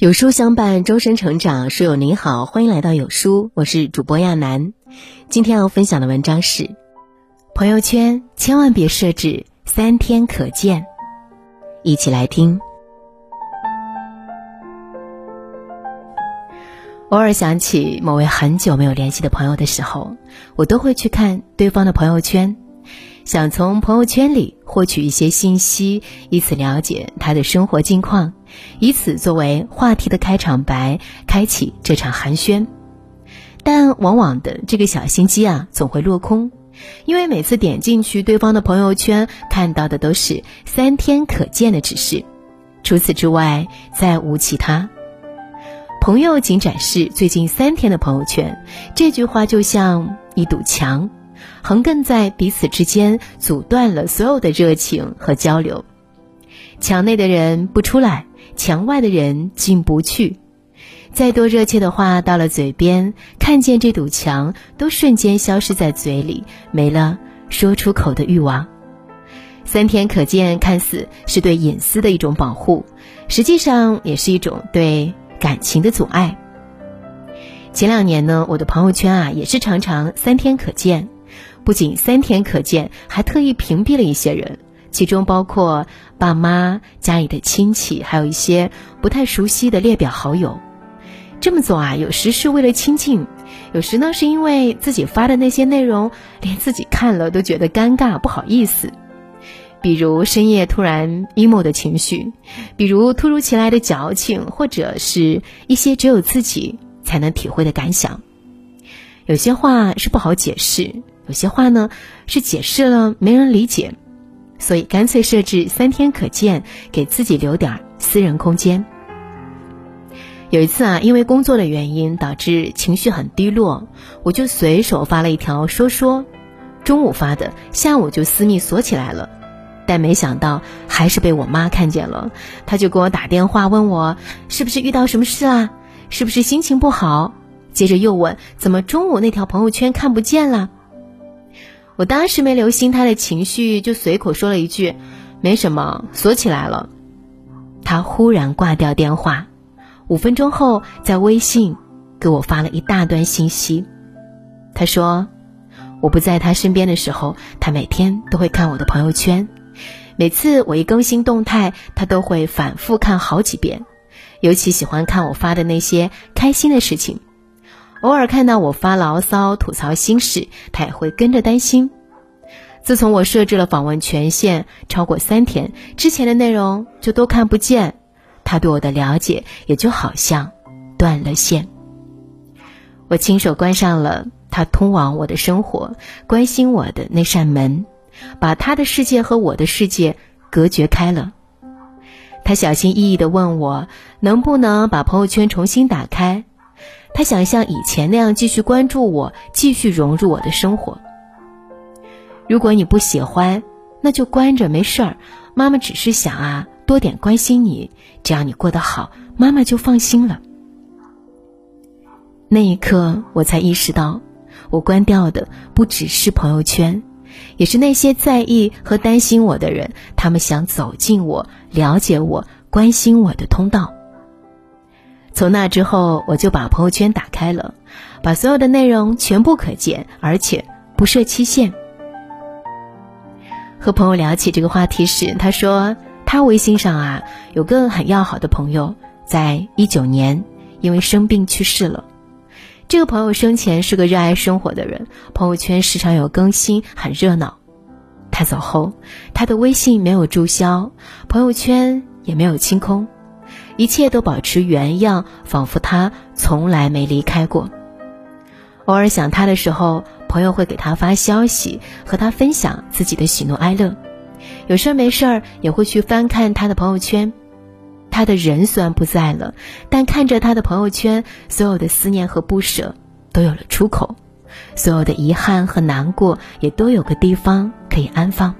有书相伴，终身成长。书友您好，欢迎来到有书，我是主播亚楠。今天要分享的文章是：朋友圈千万别设置三天可见。一起来听。偶尔想起某位很久没有联系的朋友的时候，我都会去看对方的朋友圈。想从朋友圈里获取一些信息，以此了解他的生活近况，以此作为话题的开场白，开启这场寒暄。但往往的这个小心机啊，总会落空，因为每次点进去对方的朋友圈，看到的都是三天可见的指示，除此之外再无其他。朋友仅展示最近三天的朋友圈，这句话就像一堵墙。横亘在彼此之间，阻断了所有的热情和交流。墙内的人不出来，墙外的人进不去。再多热切的话到了嘴边，看见这堵墙，都瞬间消失在嘴里，没了说出口的欲望。三天可见，看似是对隐私的一种保护，实际上也是一种对感情的阻碍。前两年呢，我的朋友圈啊，也是常常三天可见。不仅三天可见，还特意屏蔽了一些人，其中包括爸妈、家里的亲戚，还有一些不太熟悉的列表好友。这么做啊，有时是为了亲近，有时呢是因为自己发的那些内容，连自己看了都觉得尴尬不好意思。比如深夜突然 emo 的情绪，比如突如其来的矫情，或者是一些只有自己才能体会的感想。有些话是不好解释。有些话呢是解释了没人理解，所以干脆设置三天可见，给自己留点私人空间。有一次啊，因为工作的原因导致情绪很低落，我就随手发了一条说说，中午发的，下午就私密锁起来了，但没想到还是被我妈看见了，她就给我打电话问我是不是遇到什么事啊，是不是心情不好，接着又问怎么中午那条朋友圈看不见了。我当时没留心他的情绪，就随口说了一句：“没什么，锁起来了。”他忽然挂掉电话，五分钟后在微信给我发了一大段信息。他说：“我不在他身边的时候，他每天都会看我的朋友圈，每次我一更新动态，他都会反复看好几遍，尤其喜欢看我发的那些开心的事情。”偶尔看到我发牢骚、吐槽心事，他也会跟着担心。自从我设置了访问权限，超过三天之前的内容就都看不见，他对我的了解也就好像断了线。我亲手关上了他通往我的生活、关心我的那扇门，把他的世界和我的世界隔绝开了。他小心翼翼地问我，能不能把朋友圈重新打开。他想像以前那样继续关注我，继续融入我的生活。如果你不喜欢，那就关着没事儿。妈妈只是想啊，多点关心你，只要你过得好，妈妈就放心了。那一刻，我才意识到，我关掉的不只是朋友圈，也是那些在意和担心我的人，他们想走进我、了解我、关心我的通道。从那之后，我就把朋友圈打开了，把所有的内容全部可见，而且不设期限。和朋友聊起这个话题时，他说他微信上啊有个很要好的朋友，在一九年因为生病去世了。这个朋友生前是个热爱生活的人，朋友圈时常有更新，很热闹。他走后，他的微信没有注销，朋友圈也没有清空。一切都保持原样，仿佛他从来没离开过。偶尔想他的时候，朋友会给他发消息，和他分享自己的喜怒哀乐。有事儿没事儿也会去翻看他的朋友圈。他的人虽然不在了，但看着他的朋友圈，所有的思念和不舍都有了出口，所有的遗憾和难过也都有个地方可以安放。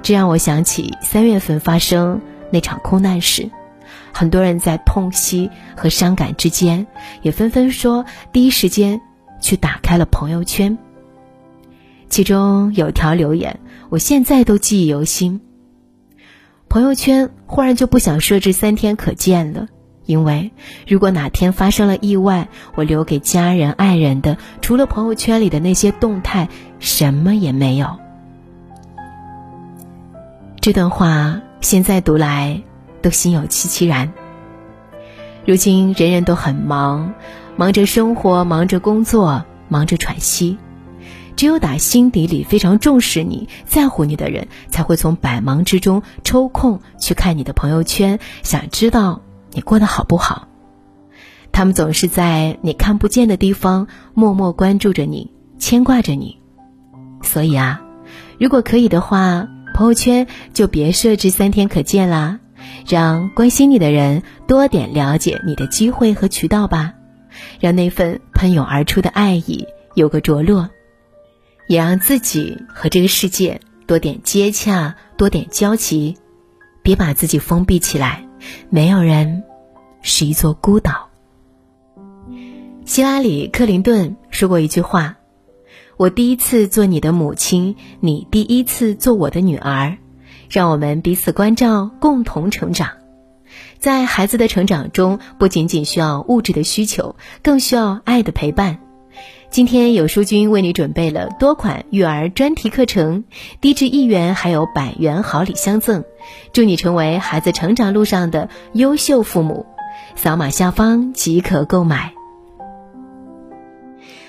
这让我想起三月份发生那场空难时。很多人在痛惜和伤感之间，也纷纷说第一时间去打开了朋友圈。其中有条留言，我现在都记忆犹新。朋友圈忽然就不想设置三天可见了，因为如果哪天发生了意外，我留给家人、爱人的，除了朋友圈里的那些动态，什么也没有。这段话现在读来都心有戚戚然。如今人人都很忙，忙着生活，忙着工作，忙着喘息。只有打心底里非常重视你、在乎你的人，才会从百忙之中抽空去看你的朋友圈，想知道。你过得好不好？他们总是在你看不见的地方默默关注着你，牵挂着你。所以啊，如果可以的话，朋友圈就别设置三天可见啦，让关心你的人多点了解你的机会和渠道吧，让那份喷涌而出的爱意有个着落，也让自己和这个世界多点接洽，多点交集，别把自己封闭起来。没有人是一座孤岛。希拉里·克林顿说过一句话：“我第一次做你的母亲，你第一次做我的女儿，让我们彼此关照，共同成长。在孩子的成长中，不仅仅需要物质的需求，更需要爱的陪伴。”今天有书君为你准备了多款育儿专题课程，低至一元，还有百元好礼相赠，祝你成为孩子成长路上的优秀父母。扫码下方即可购买。